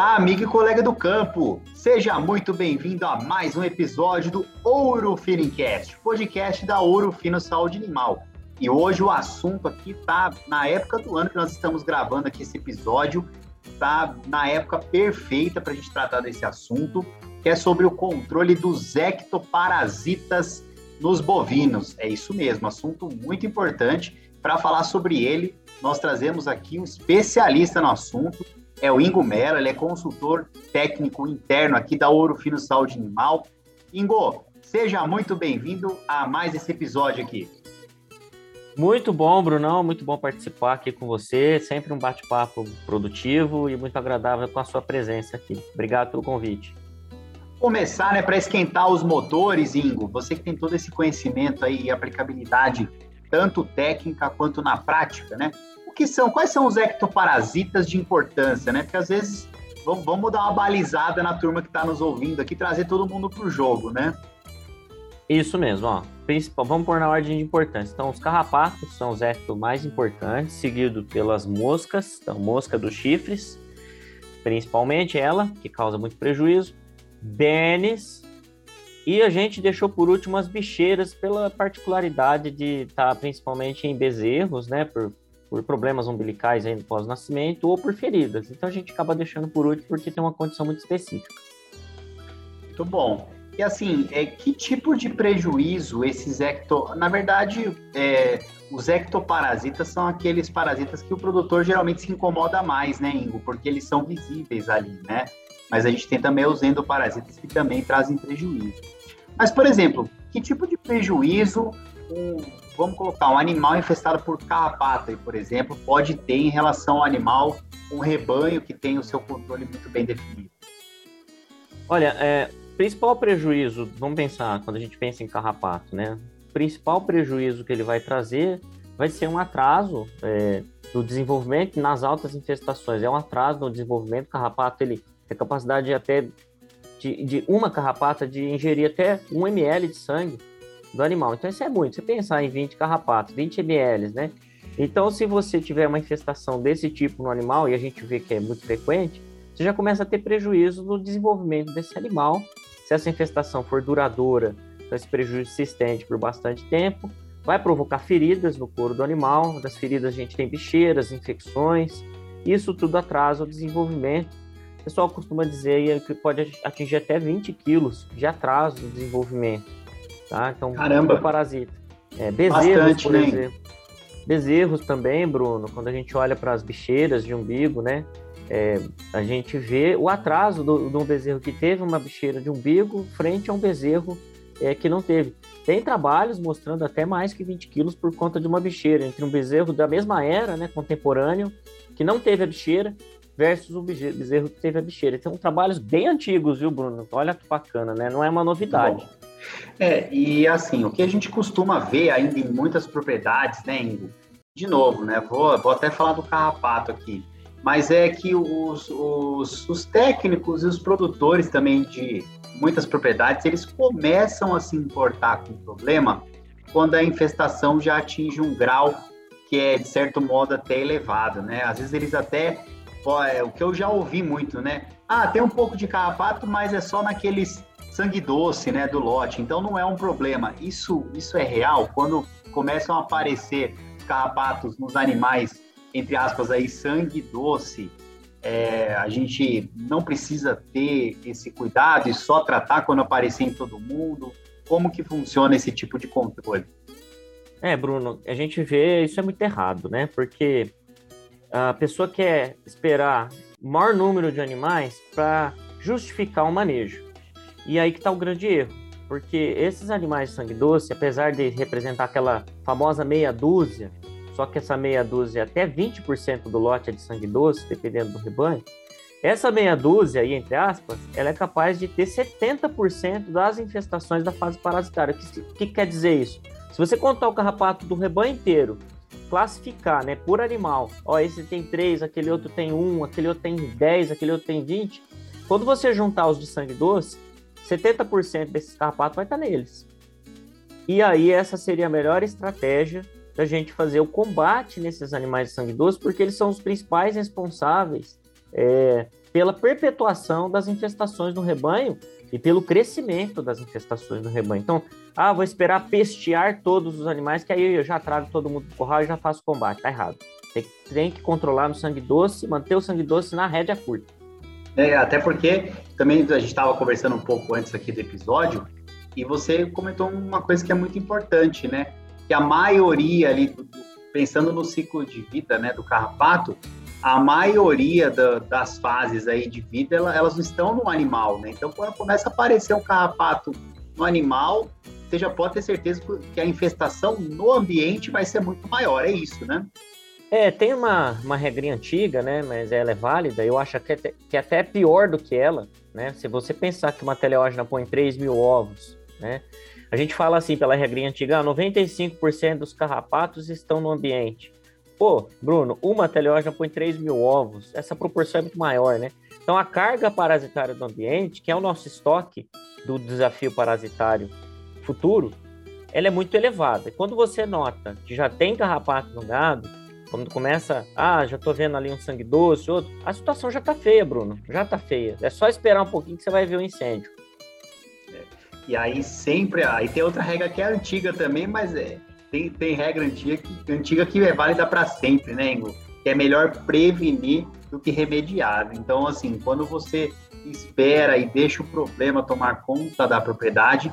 Olá, amigo e colega do campo! Seja muito bem-vindo a mais um episódio do Ouro Finicast, podcast da Ouro Fino Saúde Animal. E hoje o assunto aqui tá na época do ano que nós estamos gravando aqui esse episódio, tá na época perfeita para a gente tratar desse assunto, que é sobre o controle dos ectoparasitas nos bovinos. É isso mesmo, assunto muito importante. Para falar sobre ele, nós trazemos aqui um especialista no assunto, é o Ingo Mello, ele é consultor técnico interno aqui da Ouro Fino Saúde Animal. Ingo, seja muito bem-vindo a mais esse episódio aqui. Muito bom, Brunão, muito bom participar aqui com você, sempre um bate-papo produtivo e muito agradável com a sua presença aqui. Obrigado pelo convite. Começar, né, para esquentar os motores, Ingo, você que tem todo esse conhecimento aí e aplicabilidade, tanto técnica quanto na prática, né? Que são, quais são os ectoparasitas de importância, né? Porque às vezes vamos, dar uma balizada na turma que está nos ouvindo aqui, trazer todo mundo para o jogo, né? Isso mesmo, ó. Principal, vamos pôr na ordem de importância. Então, os carrapatos são os ectos mais importantes, seguido pelas moscas, então, mosca dos chifres, principalmente ela, que causa muito prejuízo, benes, e a gente deixou por último as bicheiras, pela particularidade de estar tá, principalmente em bezerros, né, por por problemas umbilicais aí no pós-nascimento ou por feridas. Então a gente acaba deixando por último porque tem uma condição muito específica. Muito bom. E assim, é, que tipo de prejuízo esses ecto... Na verdade, é, os ectoparasitas são aqueles parasitas que o produtor geralmente se incomoda mais, né, Ingo? Porque eles são visíveis ali, né? Mas a gente tem também os endoparasitas que também trazem prejuízo. Mas, por exemplo, que tipo de prejuízo um, vamos colocar, um animal infestado por carrapato, por exemplo, pode ter em relação ao animal, um rebanho que tem o seu controle muito bem definido? Olha, é, principal prejuízo, vamos pensar, quando a gente pensa em carrapato, né? Principal prejuízo que ele vai trazer vai ser um atraso é, do desenvolvimento nas altas infestações. É um atraso no desenvolvimento. O carrapato ele tem capacidade até de, de uma carrapata de ingerir até 1 ml de sangue do animal. Então isso é muito. Você pensar em 20 carrapatos, 20 ml, né? Então, se você tiver uma infestação desse tipo no animal, e a gente vê que é muito frequente, você já começa a ter prejuízo no desenvolvimento desse animal. Se essa infestação for duradoura, então esse prejuízo se estende por bastante tempo, vai provocar feridas no couro do animal. Das feridas a gente tem bicheiras, infecções. Isso tudo atrasa o desenvolvimento. O pessoal costuma dizer que pode atingir até 20 quilos de atraso no desenvolvimento. Tá? Então, Caramba. parasita. É, bezerros, Bastante, por exemplo. Bezerros também, Bruno, quando a gente olha para as bicheiras de umbigo, né? É, a gente vê o atraso do, de um bezerro que teve uma bicheira de umbigo frente a um bezerro é, que não teve. Tem trabalhos mostrando até mais que 20 quilos por conta de uma bicheira, entre um bezerro da mesma era, né, contemporâneo, que não teve a bicheira, versus um bezerro que teve a bicheira. São trabalhos bem antigos, viu, Bruno? Olha que bacana, né? Não é uma novidade. É, e assim, o que a gente costuma ver ainda em muitas propriedades, né, Ingo? De novo, né? Vou, vou até falar do carrapato aqui. Mas é que os, os, os técnicos e os produtores também de muitas propriedades, eles começam a se importar com o problema quando a infestação já atinge um grau que é, de certo modo, até elevado, né? Às vezes eles até, é, o que eu já ouvi muito, né? Ah, tem um pouco de carrapato, mas é só naqueles sangue doce, né, do lote. Então não é um problema. Isso, isso é real quando começam a aparecer carrapatos nos animais, entre aspas aí, sangue doce. É, a gente não precisa ter esse cuidado e só tratar quando aparecer em todo mundo. Como que funciona esse tipo de controle? É, Bruno, a gente vê isso é muito errado, né? Porque a pessoa quer esperar maior número de animais para justificar o manejo. E aí que está o grande erro, porque esses animais de sangue doce, apesar de representar aquela famosa meia dúzia, só que essa meia dúzia, até 20% do lote é de sangue doce, dependendo do rebanho, essa meia dúzia, aí, entre aspas, ela é capaz de ter 70% das infestações da fase parasitária. O que, que, quer dizer isso? Se você contar o carrapato do rebanho inteiro, classificar né, por animal, ó, esse tem 3, aquele outro tem 1, aquele outro tem 10, aquele outro tem 20, quando você juntar os de sangue doce, 70% desses carrapatos vai estar neles. E aí essa seria a melhor estratégia da gente fazer o combate nesses animais de sangue doce, porque eles são os principais responsáveis é, pela perpetuação das infestações no rebanho e pelo crescimento das infestações no rebanho. Então, ah, vou esperar pestear todos os animais, que aí eu já trago todo mundo do curral e já faço combate. Tá errado. Tem, tem que controlar no sangue doce, manter o sangue doce na rédea curta. É, até porque também a gente estava conversando um pouco antes aqui do episódio, e você comentou uma coisa que é muito importante, né? Que a maioria ali, pensando no ciclo de vida né, do carrapato, a maioria da, das fases aí de vida, elas não estão no animal, né? Então, quando começa a aparecer um carrapato no animal, você já pode ter certeza que a infestação no ambiente vai ser muito maior, é isso, né? É, tem uma, uma regrinha antiga, né? Mas ela é válida. Eu acho que, é, que é até pior do que ela, né? Se você pensar que uma teleógena põe 3 mil ovos, né? A gente fala assim, pela regrinha antiga, 95% ah, dos carrapatos estão no ambiente. Pô, Bruno, uma teleógena põe 3 mil ovos. Essa proporção é muito maior, né? Então, a carga parasitária do ambiente, que é o nosso estoque do desafio parasitário futuro, ela é muito elevada. Quando você nota que já tem carrapato no gado, quando começa, ah, já tô vendo ali um sangue doce, outro, a situação já tá feia, Bruno. Já tá feia. É só esperar um pouquinho que você vai ver o incêndio. É. E aí sempre, aí tem outra regra que é antiga também, mas é, tem, tem regra antiga que, antiga que é válida para sempre, né, Ingo? Que é melhor prevenir do que remediar. Então, assim, quando você espera e deixa o problema tomar conta da propriedade,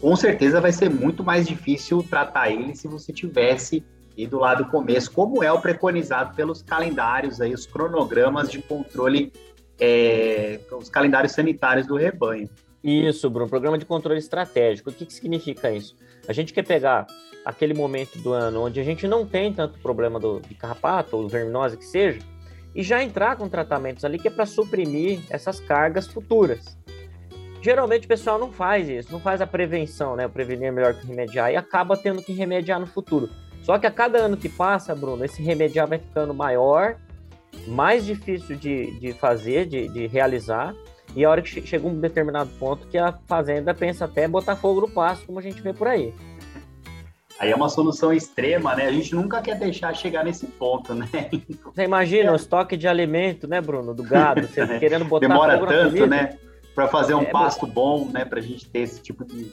com certeza vai ser muito mais difícil tratar ele se você tivesse e do lado do começo, como é o preconizado pelos calendários, aí, os cronogramas de controle, é, os calendários sanitários do rebanho. Isso, Bruno, programa de controle estratégico. O que, que significa isso? A gente quer pegar aquele momento do ano onde a gente não tem tanto problema do, de carrapato ou verminose que seja, e já entrar com tratamentos ali que é para suprimir essas cargas futuras. Geralmente o pessoal não faz isso, não faz a prevenção, né? O prevenir é melhor que remediar e acaba tendo que remediar no futuro. Só que a cada ano que passa, Bruno, esse remediar vai ficando maior, mais difícil de, de fazer, de, de realizar. E a hora que chega um determinado ponto que a fazenda pensa até botar fogo no pasto, como a gente vê por aí. Aí é uma solução extrema, né? A gente nunca quer deixar chegar nesse ponto, né? Você imagina é. o estoque de alimento, né, Bruno, do gado, você querendo botar Demora tanto, né? Para fazer um é, pasto bom, né? Para a gente ter esse tipo de,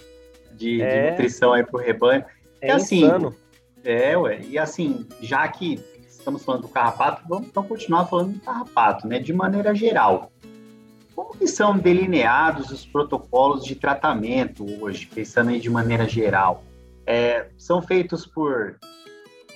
de, é. de nutrição aí para o rebanho. É, assim, insano. É, ué. E assim, já que estamos falando do carrapato, vamos então continuar falando do carrapato, né? De maneira geral. Como que são delineados os protocolos de tratamento hoje, pensando aí de maneira geral? É, são feitos por,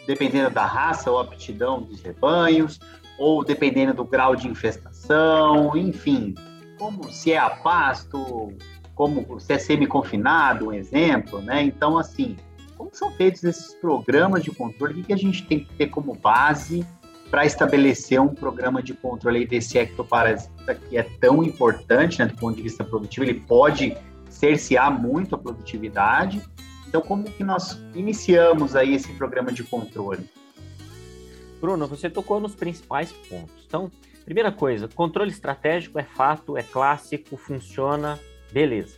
dependendo da raça ou aptidão dos rebanhos, ou dependendo do grau de infestação, enfim, como se é a pasto, como se é semi-confinado, um exemplo, né? Então, assim, como são feitos esses programas de controle? O que, a gente tem que ter como base para estabelecer um programa de controle desse ectoparasita que é tão importante né, do ponto de vista produtivo? Ele pode cercear muito a produtividade. Então, como que nós iniciamos aí esse programa de controle? Bruno, você tocou nos principais pontos. Então, primeira coisa, controle estratégico é fato, é clássico, funciona, beleza.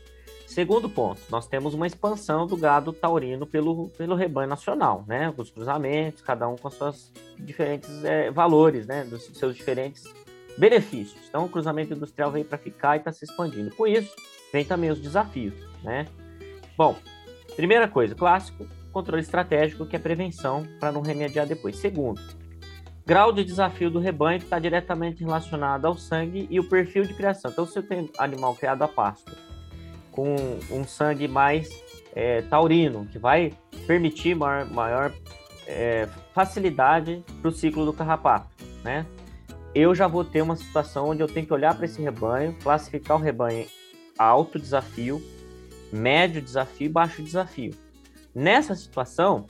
Segundo ponto, nós temos uma expansão do gado taurino pelo, pelo rebanho nacional, né? Os cruzamentos, cada um com seus diferentes é, valores, né? Dos seus diferentes benefícios. Então, o cruzamento industrial veio para ficar e está se expandindo. Com isso, vem também os desafios, né? Bom, primeira coisa, clássico, controle estratégico, que é prevenção para não remediar depois. Segundo, grau de desafio do rebanho está diretamente relacionado ao sangue e o perfil de criação. Então, se eu tenho animal criado a pasto com um sangue mais é, taurino, que vai permitir maior, maior é, facilidade para o ciclo do carrapato, né? Eu já vou ter uma situação onde eu tenho que olhar para esse rebanho, classificar o rebanho alto desafio, médio desafio e baixo desafio. Nessa situação,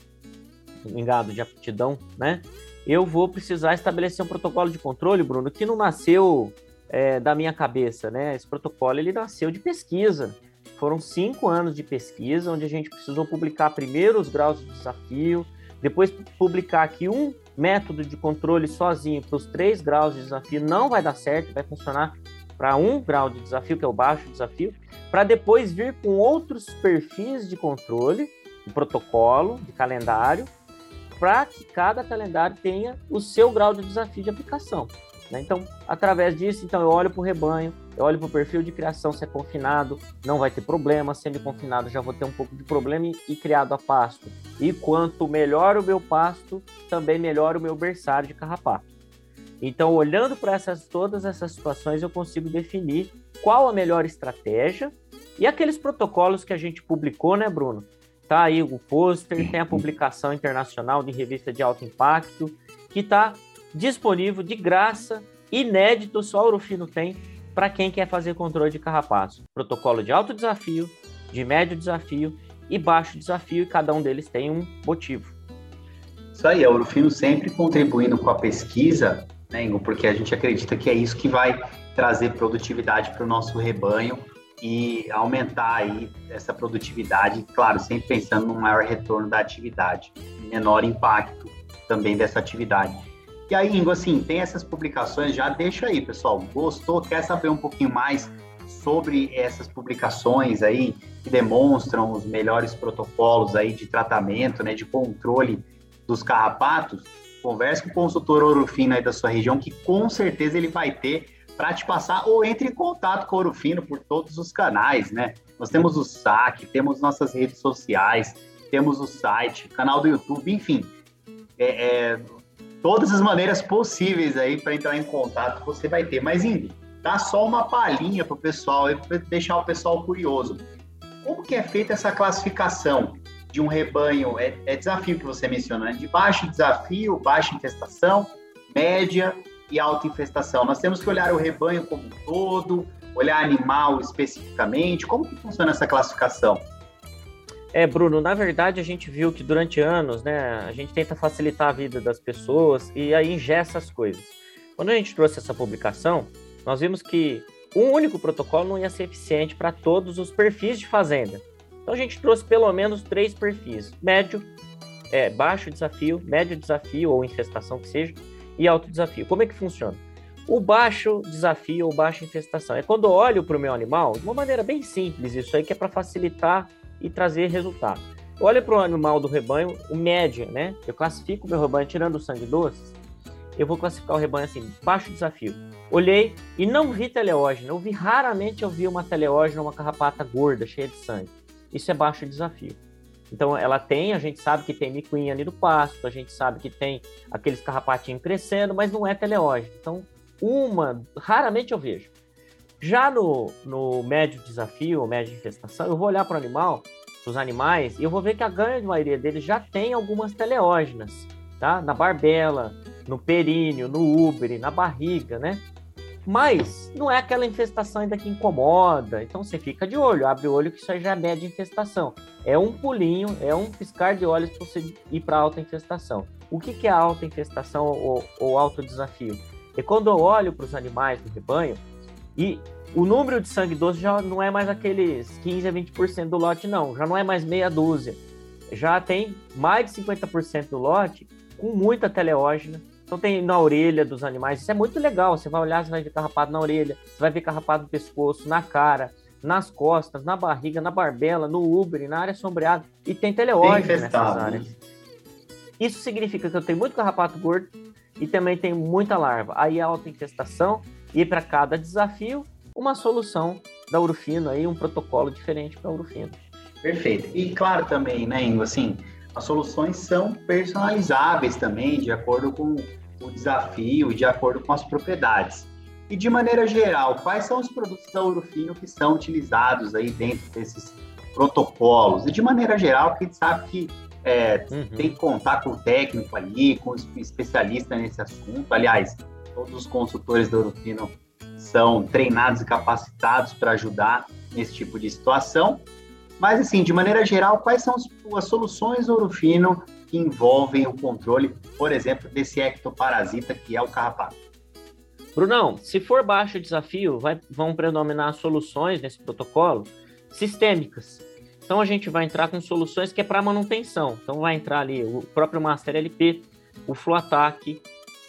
em gado de aptidão, né? Eu vou precisar estabelecer um protocolo de controle, Bruno, que não nasceu é, da minha cabeça, né? Esse protocolo ele nasceu de pesquisa. Foram cinco anos de pesquisa, onde a gente precisou publicar primeiro os graus de desafio, depois publicar que um método de controle sozinho para os três graus de desafio não vai dar certo, vai funcionar para um grau de desafio, que é o baixo desafio, para depois vir com outros perfis de controle, de protocolo, de calendário, para que cada calendário tenha o seu grau de desafio de aplicação. Né? Então, através disso, então eu olho para o rebanho, eu olho para o perfil de criação, se é confinado, não vai ter problema, semi-confinado já vou ter um pouco de problema e, e criado a pasto. E quanto melhor o meu pasto, também melhor o meu berçário de carrapato. Então, olhando para essas, todas essas situações, eu consigo definir qual a melhor estratégia e aqueles protocolos que a gente publicou, né, Bruno? Tá aí o pôster, tem a publicação internacional de revista de alto impacto, que está disponível de graça, inédito, só Urufino tem, para quem quer fazer controle de carrapatos. Protocolo de alto desafio, de médio desafio e baixo desafio, e cada um deles tem um motivo. Isso aí, a Urufino sempre contribuindo com a pesquisa, né, Ingo, porque a gente acredita que é isso que vai trazer produtividade para o nosso rebanho e aumentar aí essa produtividade, claro, sempre pensando no maior retorno da atividade, menor impacto também dessa atividade. E aí, Ingo, assim, tem essas publicações, já deixa aí, pessoal. Gostou? Quer saber um pouquinho mais sobre essas publicações aí que demonstram os melhores protocolos aí de tratamento, né, de controle dos carrapatos? Converse com o consultor Orofino aí da sua região, que com certeza ele vai ter para te passar, ou entre em contato com o Orofino por todos os canais, né? Nós temos o SAC, temos nossas redes sociais, temos o site, canal do YouTube, enfim. É, é, todas as maneiras possíveis aí para entrar em contato você vai ter. Mas, Indy, dá só uma palhinha para o pessoal, para deixar o pessoal curioso. Como que é feita essa classificação de um rebanho? É, é desafio que você mencionou, né? De baixo desafio, baixa infestação, média e alta infestação. Nós temos que olhar o rebanho como um todo, olhar animal especificamente. Como que funciona essa classificação? É, Bruno, na verdade a gente viu que durante anos, né, a gente tenta facilitar a vida das pessoas e aí ingessa as coisas. Quando a gente trouxe essa publicação, nós vimos que um único protocolo não ia ser eficiente para todos os perfis de fazenda. Então a gente trouxe pelo menos três perfis: médio, é, baixo desafio, médio desafio ou infestação que seja, e alto desafio. Como é que funciona? O baixo desafio ou baixa infestação é quando eu olho para o meu animal de uma maneira bem simples, isso aí que é para facilitar e trazer resultado. Olha para o animal do rebanho, o média, né? Eu classifico o meu rebanho tirando o sangue doce. Eu vou classificar o rebanho assim, baixo desafio. Olhei e não vi teleógeno. Eu vi raramente eu vi uma teleógena, uma carrapata gorda, cheia de sangue. Isso é baixo desafio. Então ela tem, a gente sabe que tem micuinha ali do pasto, a gente sabe que tem aqueles carrapatinhos crescendo, mas não é teleógeno. Então, uma, raramente eu vejo. Já no, no médio desafio, ou média infestação, eu vou olhar para o animal, para os animais, e eu vou ver que a grande maioria deles já tem algumas teleógenas, tá? Na barbela, no períneo, no úbere, na barriga, né? Mas não é aquela infestação ainda que incomoda, então você fica de olho, abre o olho que isso já é média infestação. É um pulinho, é um piscar de olhos para você ir para alta infestação. O que, que é alta infestação ou, ou alto desafio? É quando eu olho para os animais do rebanho, e o número de sangue doce já não é mais aqueles 15 a 20% do lote, não. Já não é mais meia dúzia. Já tem mais de 50% do lote com muita teleógena. Então tem na orelha dos animais. Isso é muito legal. Você vai olhar, você vai ver carrapado na orelha, você vai ver carrapado no pescoço, na cara, nas costas, na barriga, na barbela, no úbere, na área sombreada. E tem teleógena nessas áreas. Isso significa que eu tenho muito carrapato gordo e também tenho muita larva. Aí a alta infestação e para cada desafio, uma solução da Urufino, aí, um protocolo diferente para a Urufino. Perfeito. E claro também, né, Ingo, assim, as soluções são personalizáveis também, de acordo com o desafio de acordo com as propriedades. E de maneira geral, quais são os produtos da Urufino que são utilizados aí dentro desses protocolos? E de maneira geral, que a gente sabe que é, uhum. tem que contar com o técnico ali, com o especialista nesse assunto. Aliás, Todos os consultores da Urufino são treinados e capacitados para ajudar nesse tipo de situação. Mas, assim, de maneira geral, quais são as soluções do que envolvem o controle, por exemplo, desse ectoparasita que é o carrapato? Brunão, se for baixo desafio, vai, vão predominar soluções nesse protocolo sistêmicas. Então a gente vai entrar com soluções que é para manutenção. Então vai entrar ali o próprio Master LP, o Fluatac,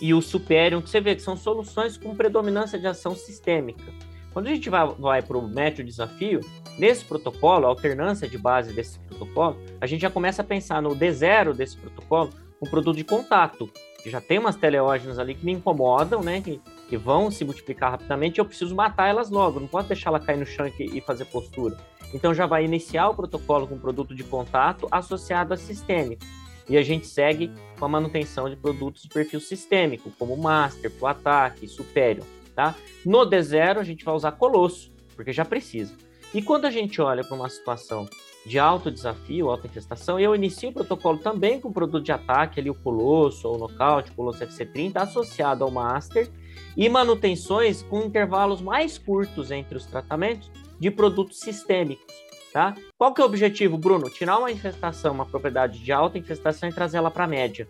e o Superior, que você vê que são soluções com predominância de ação sistêmica. Quando a gente vai, vai para o médio desafio, nesse protocolo, a alternância de base desse protocolo, a gente já começa a pensar no D0 desse protocolo, um produto de contato, que já tem umas teleógenas ali que me incomodam, né? Que, que vão se multiplicar rapidamente, eu preciso matar elas logo, não posso deixar ela cair no chão e fazer postura. Então já vai iniciar o protocolo com produto de contato associado a sistêmico. E a gente segue com a manutenção de produtos de perfil sistêmico, como Master, Pro Ataque, Superior. Tá? No D0 a gente vai usar Colosso, porque já precisa. E quando a gente olha para uma situação de alto desafio, alta infestação, eu inicio o protocolo também com produto de ataque, ali o Colosso ou o Nocaute, Colosso FC30, associado ao Master, e manutenções com intervalos mais curtos entre os tratamentos de produtos sistêmicos. Tá? Qual que é o objetivo, Bruno? Tirar uma infestação, uma propriedade de alta infestação e trazer ela para a média.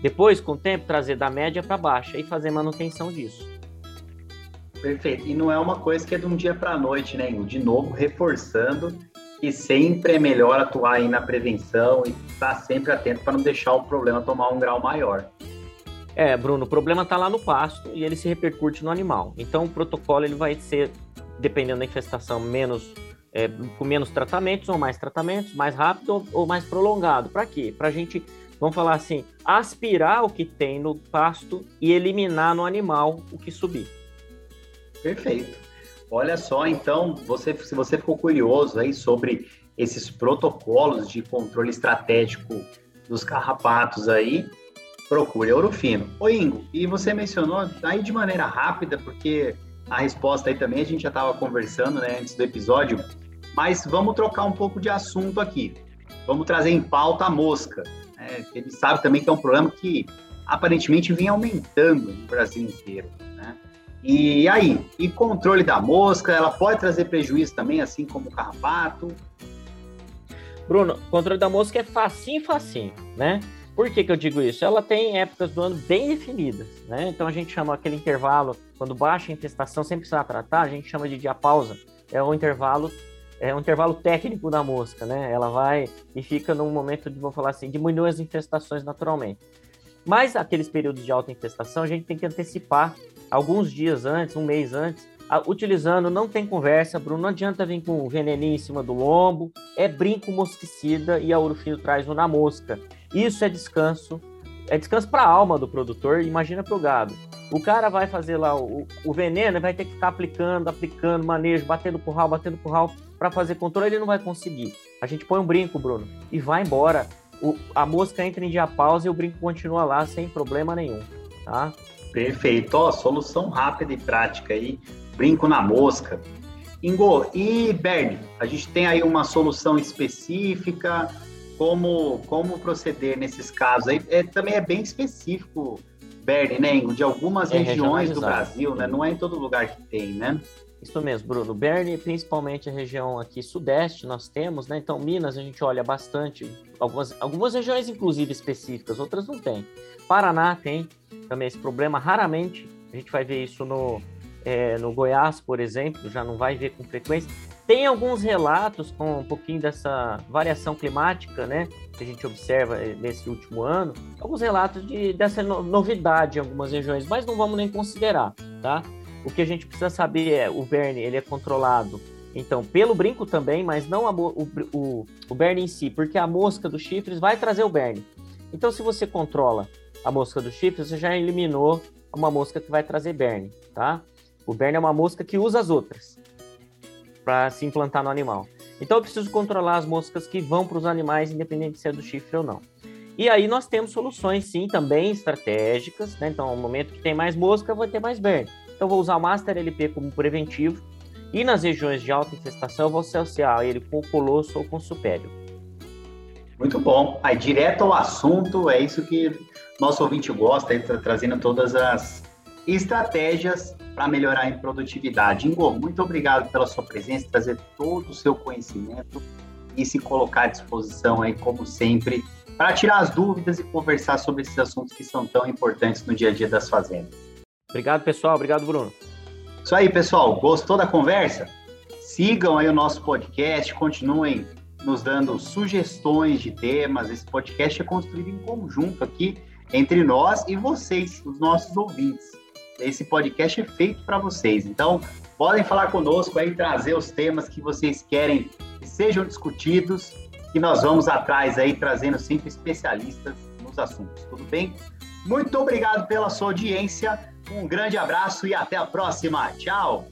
Depois, com o tempo, trazer da média para baixa e fazer manutenção disso. Perfeito. E não é uma coisa que é de um dia para a noite, né? De novo, reforçando que sempre é melhor atuar aí na prevenção e estar sempre atento para não deixar o problema tomar um grau maior. É, Bruno, o problema está lá no pasto e ele se repercute no animal. Então, o protocolo ele vai ser, dependendo da infestação, menos é, com menos tratamentos ou mais tratamentos, mais rápido ou, mais prolongado. Para quê? Para a gente, vamos falar assim, aspirar o que tem no pasto e eliminar no animal o que subir. Perfeito. Olha só, então, você, se você ficou curioso aí sobre esses protocolos de controle estratégico dos carrapatos aí, procure Ourofino. Ô Ingo, e você mencionou aí de maneira rápida, porque a resposta aí também a gente já estava conversando né, antes do episódio, mas vamos trocar um pouco de assunto aqui. Vamos trazer em pauta a mosca. Né? Ele sabe também que é um problema que aparentemente vem aumentando no Brasil inteiro. Né? E aí, e controle da mosca, ela pode trazer prejuízo também, assim como o carrapato? Bruno, controle da mosca é facinho, facinho, né? Por que, que eu digo isso? Ela tem épocas do ano bem definidas, né? Então a gente chama aquele intervalo, quando baixa a infestação, sem precisar tratar, a gente chama de dia pausa. É o intervalo é um intervalo técnico da mosca, né? Ela vai e fica num momento de, vamos falar assim, diminuir as infestações naturalmente. Mas aqueles períodos de alta infestação, a gente tem que antecipar alguns dias antes, um mês antes, utilizando, não tem conversa, Bruno, não adianta vir com veneninho em cima do lombo, é brinco mosquicida e a Urufino traz um na mosca. Isso é descanso, é descanso para a alma do produtor, imagina para o gado. O cara vai fazer lá o, o veneno, vai ter que ficar aplicando, aplicando, manejo, batendo curral, batendo curral para fazer controle, ele não vai conseguir. A gente põe um brinco, Bruno, e vai embora. O, a mosca entra em dia pausa e o brinco continua lá sem problema nenhum, tá? Perfeito. Ó, solução rápida e prática aí. Brinco na mosca. Ingo, e Bernie, a gente tem aí uma solução específica, como, como proceder nesses casos aí, é, também é bem específico, Bernie, né, de algumas é regiões do Brasil, né, não é em todo lugar que tem, né? Isso mesmo, Bruno. Bernie, principalmente a região aqui sudeste, nós temos, né? Então, Minas, a gente olha bastante, algumas, algumas regiões, inclusive, específicas, outras não tem. Paraná tem também esse problema, raramente a gente vai ver isso no, é, no Goiás, por exemplo, já não vai ver com frequência. Tem alguns relatos com um pouquinho dessa variação climática, né? Que a gente observa eh, nesse último ano, alguns relatos de, dessa novidade em algumas regiões, mas não vamos nem considerar, tá? O que a gente precisa saber é o Berne, ele é controlado, então, pelo brinco também, mas não a, o, o, o Berne em si, porque a mosca dos chifres vai trazer o Berne. Então, se você controla a mosca dos chifres, você já eliminou uma mosca que vai trazer Berne, tá? O Berne é uma mosca que usa as outras para se implantar no animal. Então, eu preciso controlar as moscas que vão para os animais, independente se é do chifre ou não. E aí nós temos soluções, sim, também estratégicas, né? Então, no momento que tem mais mosca, vai ter mais Berne. Então, vou usar o Master LP como preventivo. E nas regiões de alta infestação, eu vou associar ele com o Colosso ou com o Supério. Muito bom. Aí, direto ao assunto, é isso que nosso ouvinte gosta, está trazendo todas as estratégias para melhorar em produtividade. Ingo, muito obrigado pela sua presença, trazer todo o seu conhecimento e se colocar à disposição aí, como sempre, para tirar as dúvidas e conversar sobre esses assuntos que são tão importantes no dia a dia das fazendas. Obrigado, pessoal. Obrigado, Bruno. Isso aí, pessoal. Gostou da conversa? Sigam aí o nosso podcast, continuem nos dando sugestões de temas. Esse podcast é construído em conjunto aqui entre nós e vocês, os nossos ouvintes. Esse podcast é feito para vocês. Então, podem falar conosco aí, trazer os temas que vocês querem que sejam discutidos, que nós vamos atrás aí, trazendo sempre especialistas nos assuntos. Tudo bem? Muito obrigado pela sua audiência. Um grande abraço e até a próxima. Tchau.